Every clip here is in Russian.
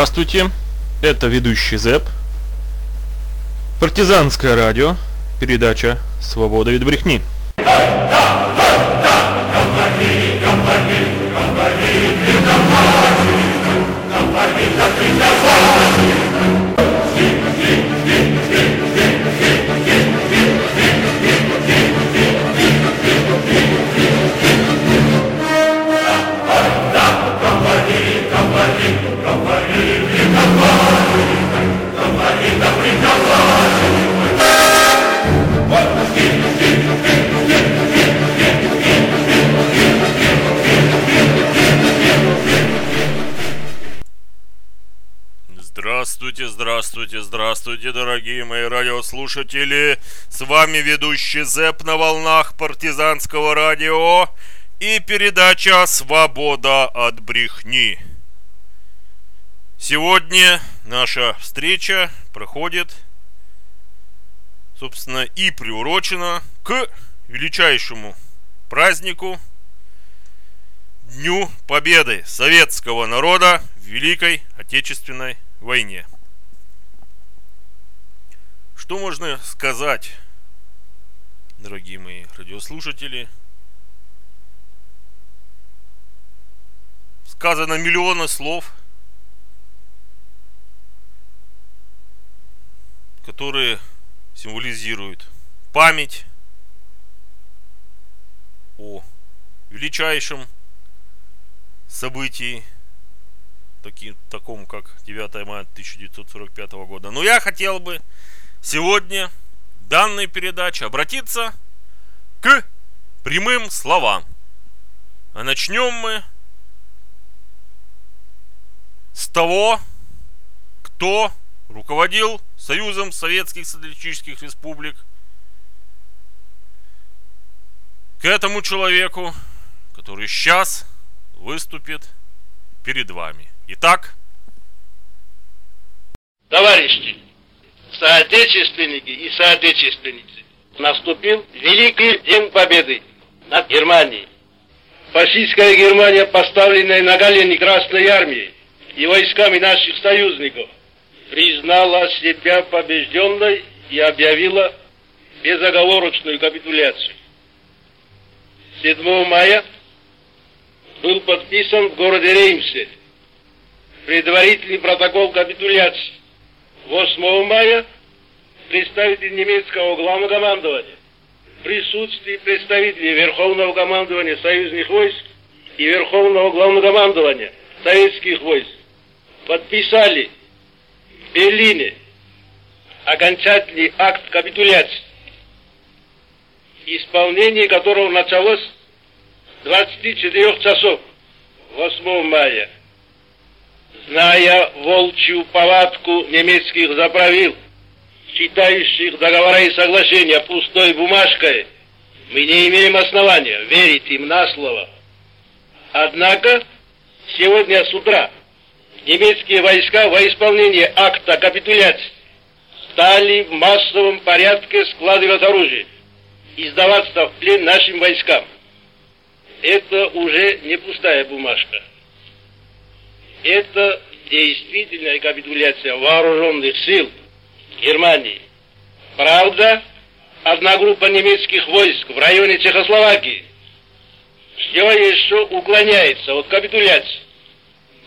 Здравствуйте, это ведущий ЗЭП, партизанское радио, передача «Свобода від брехни». Радиослушатели. С вами ведущий ЗЭП на волнах партизанского радио и передача «Свобода от брехни». Сегодня наша встреча проходит, собственно, и приурочена к величайшему празднику Дню Победы советского народа в Великой Отечественной войне. Что можно сказать, дорогие мои радиослушатели? Сказано миллионы слов, которые символизируют память о величайшем событии таки, такому, как 9 мая 1945 года. Но я хотел бы сегодня в данной передаче обратиться к прямым словам. А начнем мы с того, кто руководил Союзом Советских Социалистических Республик. К этому человеку, который сейчас выступит перед вами. Итак, Товарищи, соотечественники и соотечественницы, наступил Великий День Победы над Германией. Фашистская Германия, поставленная на колени Красной Армией и войсками наших союзников, признала себя побежденной и объявила безоговорочную капитуляцию. 7 мая был подписан в городе Реймсе предварительный протокол капитуляции. 8 мая представитель немецкого главнокомандования в присутствии представителей Верховного командования союзных войск и Верховного главнокомандования советских войск подписали в Берлине окончательный акт капитуляции, исполнение которого началось с 24 часов 8 мая зная волчью повадку немецких заправил, читающих договора и соглашения пустой бумажкой, мы не имеем основания верить им на слово. Однако, сегодня с утра немецкие войска во исполнение акта капитуляции стали в массовом порядке складывать оружие и сдаваться в плен нашим войскам. Это уже не пустая бумажка это действительная капитуляция вооруженных сил Германии. Правда, одна группа немецких войск в районе Чехословакии все еще уклоняется от капитуляции.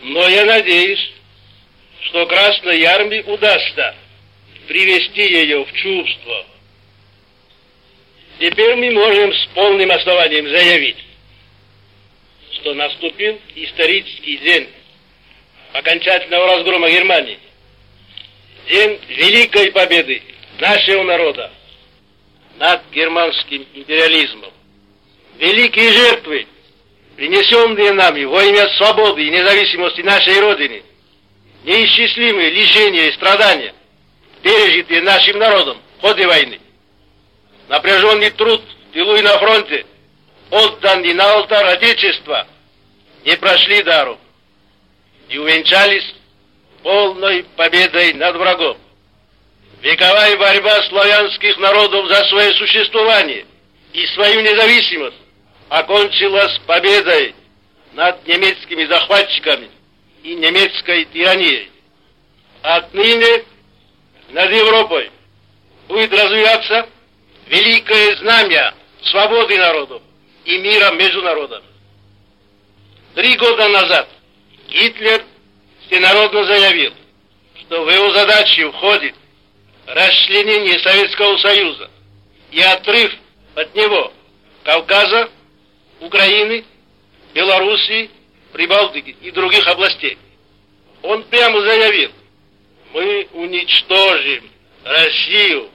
Но я надеюсь, что Красной Армии удастся привести ее в чувство. Теперь мы можем с полным основанием заявить, что наступил исторический день окончательного разгрома Германии. День великой победы нашего народа над германским империализмом. Великие жертвы, принесенные нами во имя свободы и независимости нашей Родины, неисчислимые лишения и страдания, пережитые нашим народом в ходе войны, напряженный труд в тылу и на фронте, отданный на алтарь Отечества, не прошли даром и увенчались полной победой над врагом. Вековая борьба славянских народов за свое существование и свою независимость окончилась победой над немецкими захватчиками и немецкой тиранией. Отныне над Европой будет развиваться великое знамя свободы народов и мира между народами. Три года назад Гитлер всенародно заявил, что в его задачи входит расчленение Советского Союза и отрыв от него Кавказа, Украины, Белоруссии, Прибалтики и других областей. Он прямо заявил, мы уничтожим Россию,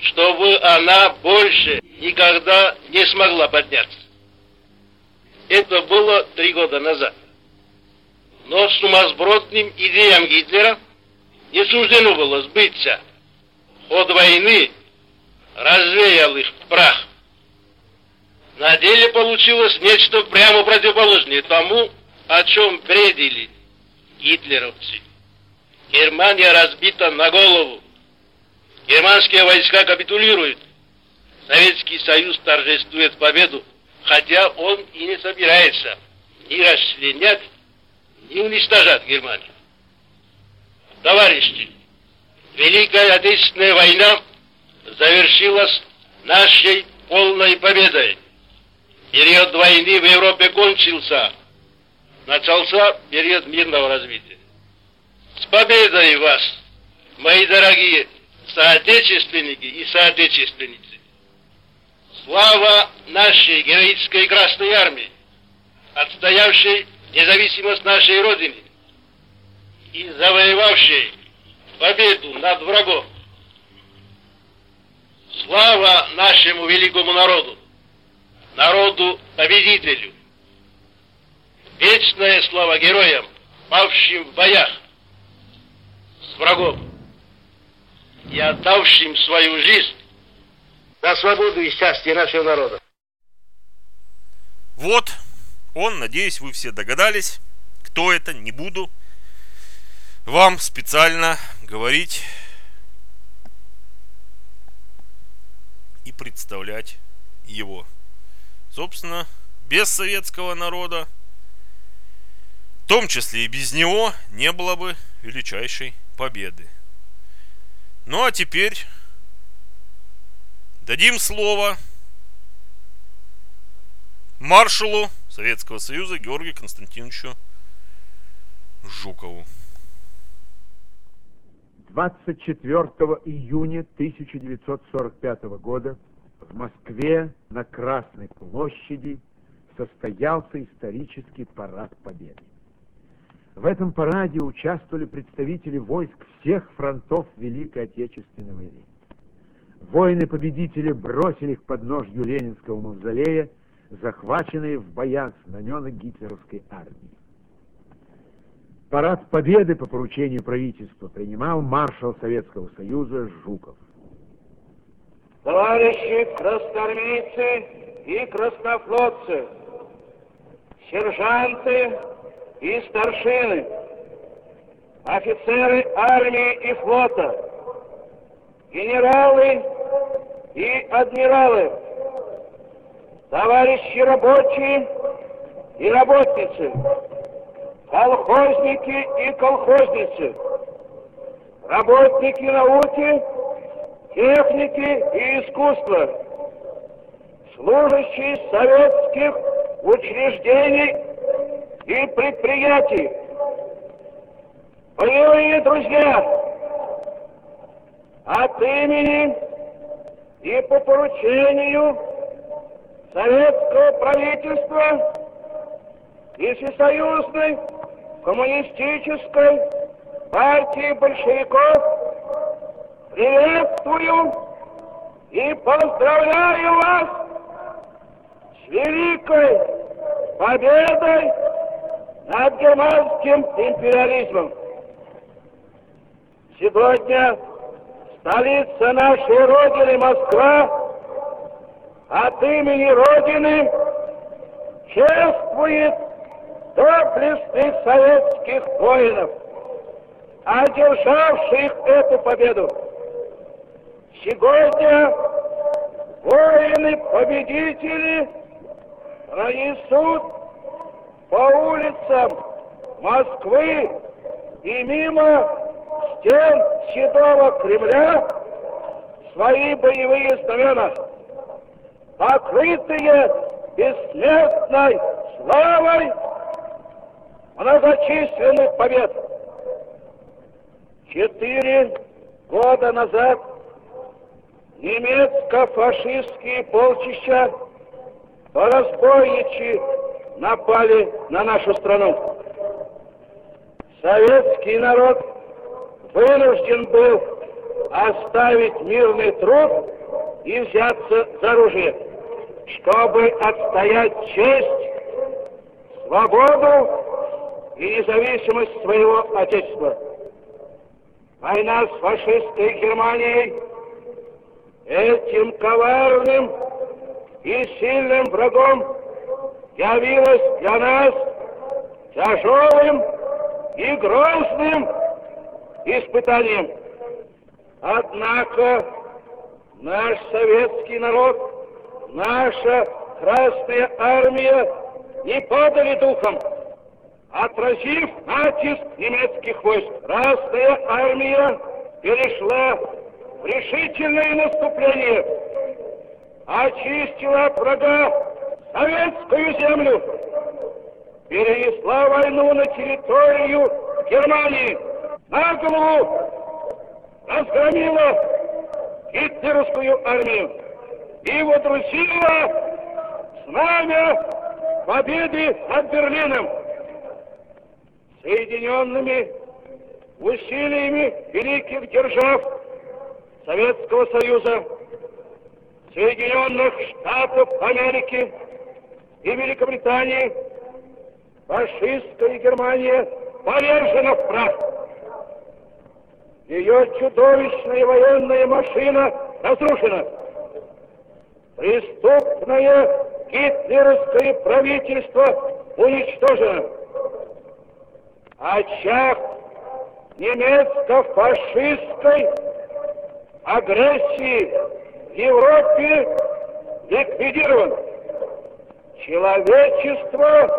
чтобы она больше никогда не смогла подняться. Это было три года назад. Но сумасбродным идеям Гитлера не суждено было сбыться. Ход войны развеял их прах. На деле получилось нечто прямо противоположное тому, о чем бредили гитлеровцы. Германия разбита на голову. Германские войска капитулируют. Советский Союз торжествует победу, хотя он и не собирается ни расчленять, ни уничтожать Германию. Товарищи, Великая Отечественная война завершилась нашей полной победой. Период войны в Европе кончился. Начался период мирного развития. С победой вас, мои дорогие соотечественники и соотечественницы! Слава нашей героической Красной Армии, отстоявшей независимость нашей Родины и завоевавшей победу над врагом. Слава нашему великому народу, народу-победителю. Вечная слава героям, павшим в боях с врагом и отдавшим свою жизнь за свободу и счастье нашего народа. Вот он, надеюсь, вы все догадались, кто это, не буду вам специально говорить и представлять его. Собственно, без советского народа, в том числе и без него, не было бы величайшей победы. Ну а теперь дадим слово маршалу Советского Союза Георгию Константиновичу Жукову. 24 июня 1945 года в Москве на Красной площади состоялся исторический парад Победы. В этом параде участвовали представители войск всех фронтов Великой Отечественной войны. Воины-победители бросили к подножью Ленинского мавзолея, захваченные в боях знамена гитлеровской армии. Парад Победы по поручению правительства принимал маршал Советского Союза Жуков. Товарищи красноармейцы и краснофлотцы, сержанты и старшины, офицеры армии и флота, генералы и адмиралы, товарищи рабочие и работницы, колхозники и колхозницы, работники науки, техники и искусства, служащие советских учреждений и предприятий. Боевые друзья, от имени и по поручению советского правительства и Всесоюзной коммунистической партии большевиков приветствую и поздравляю вас с великой победой над германским империализмом. Сегодня столица нашей Родины, Москва, от имени Родины чествует доблестных советских воинов, одержавших эту победу. Сегодня воины-победители пронесут по улицам Москвы и мимо стен Седого Кремля свои боевые знамена, покрытые бессмертной славой многочисленных побед. Четыре года назад немецко-фашистские полчища по разбойничьи напали на нашу страну. Советский народ вынужден был оставить мирный труд и взяться за оружие, чтобы отстоять честь, свободу и независимость своего Отечества. Война с фашистской Германией этим коварным и сильным врагом явилась для нас тяжелым и грозным испытанием. Однако наш советский народ, наша Красная Армия не падали духом. Отразив натиск немецких войск, Красная Армия перешла в решительное наступление, очистила от врага советскую землю, перенесла войну на территорию Германии, на голову разгромила гитлеровскую армию и водрузила знамя победы над Берлином. Соединенными усилиями великих держав Советского Союза, Соединенных Штатов Америки и Великобритании фашистская Германия повержена в прах. Ее чудовищная военная машина разрушена. Преступное гитлеровское правительство уничтожено. Очаг немецко-фашистской агрессии в Европе ликвидирован. Человечество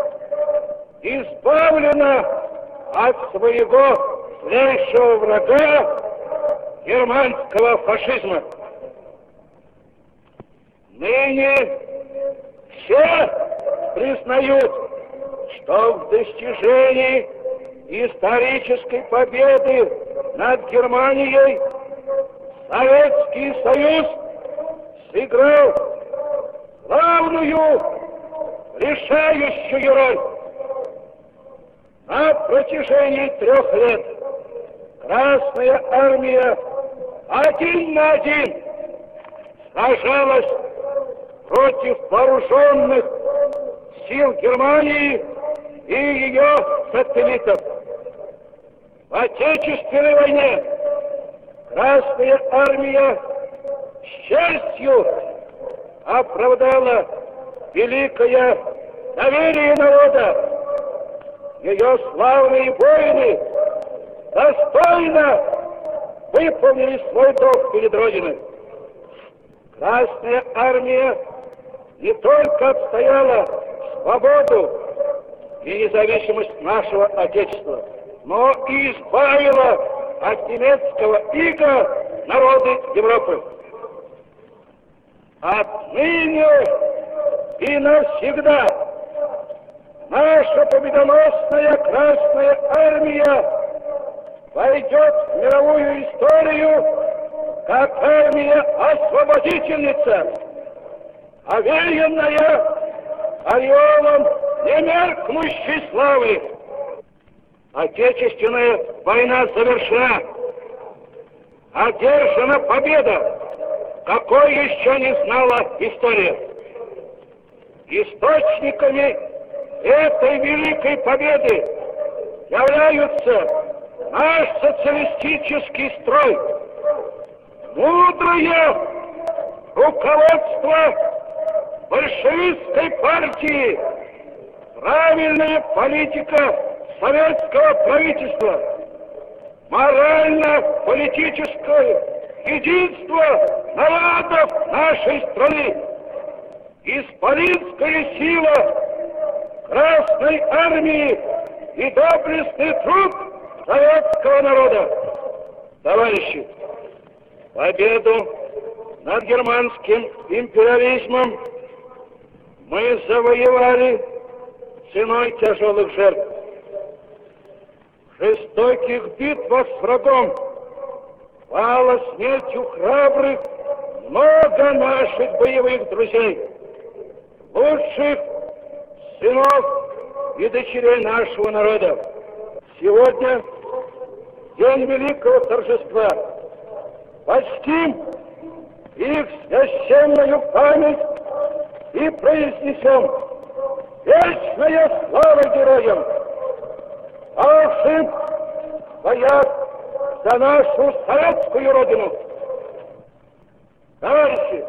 избавлено от своего злейшего врага германского фашизма. Ныне все признают, что в достижении исторической победы над Германией Советский Союз сыграл главную решающую роль. На протяжении трех лет Красная Армия один на один сражалась против вооруженных сил Германии и ее сателлитов. В Отечественной войне Красная Армия с честью оправдала великое доверие народа. Ее славные воины достойно выполнили свой долг перед Родиной. Красная Армия не только отстояла свободу и независимость нашего Отечества, но и избавила от немецкого ига народы Европы. Отныне и навсегда наша победоносная Красная Армия войдет в мировую историю как армия-освободительница, овеянная ореолом немеркнущей славы. Отечественная война завершена. Одержана победа, какой еще не знала история. Источниками этой великой победы являются наш социалистический строй, мудрое руководство большевистской партии, правильная политика советского правительства, морально-политическое единство народов нашей страны, исполинская сила Красной Армии и доблестный труд советского народа. Товарищи, победу над германским империализмом мы завоевали ценой тяжелых жертв. Жестоких битвах с врагом пало смертью храбрых много наших боевых друзей, лучших сынов и дочерей нашего народа. Сегодня день великого торжества. Почтим их священную память и произнесем вечная слава героям, в боях за нашу советскую родину. Товарищи,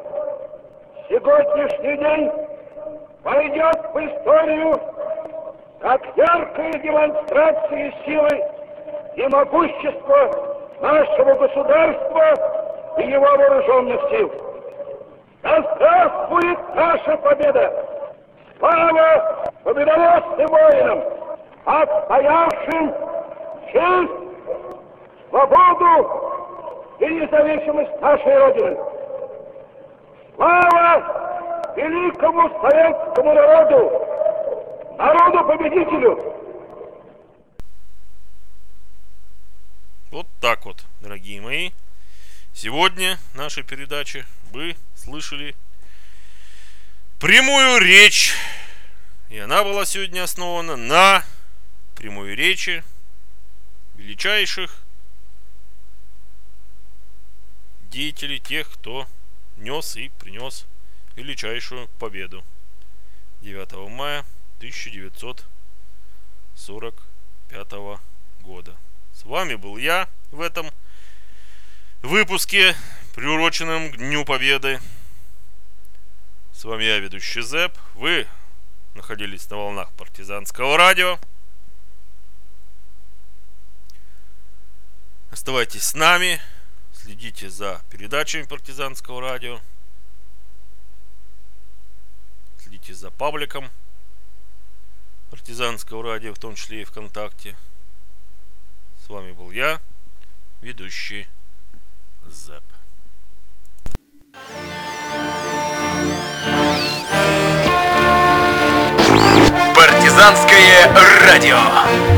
сегодняшний день пойдет в историю как яркая демонстрация силы и могущества нашего государства и его вооруженных сил. Да здравствует наша победа! Слава победоносным воинам, отстоявшим честь, свободу и независимость нашей Родины! Слава великому советскому народу, народу-победителю! Вот так вот, дорогие мои. Сегодня в нашей передаче вы слышали прямую речь. И она была сегодня основана на прямой речи величайших деятелей, тех, кто нес и принес величайшую победу 9 мая 1945 года. С вами был я в этом выпуске, приуроченном к Дню Победы. С вами я, ведущий Зэп. Вы находились на волнах партизанского радио. Оставайтесь с нами, следите за передачами партизанского радио, следите за пабликом партизанского радио, в том числе и ВКонтакте. С вами был я, ведущий Зэп. Партизанское радио.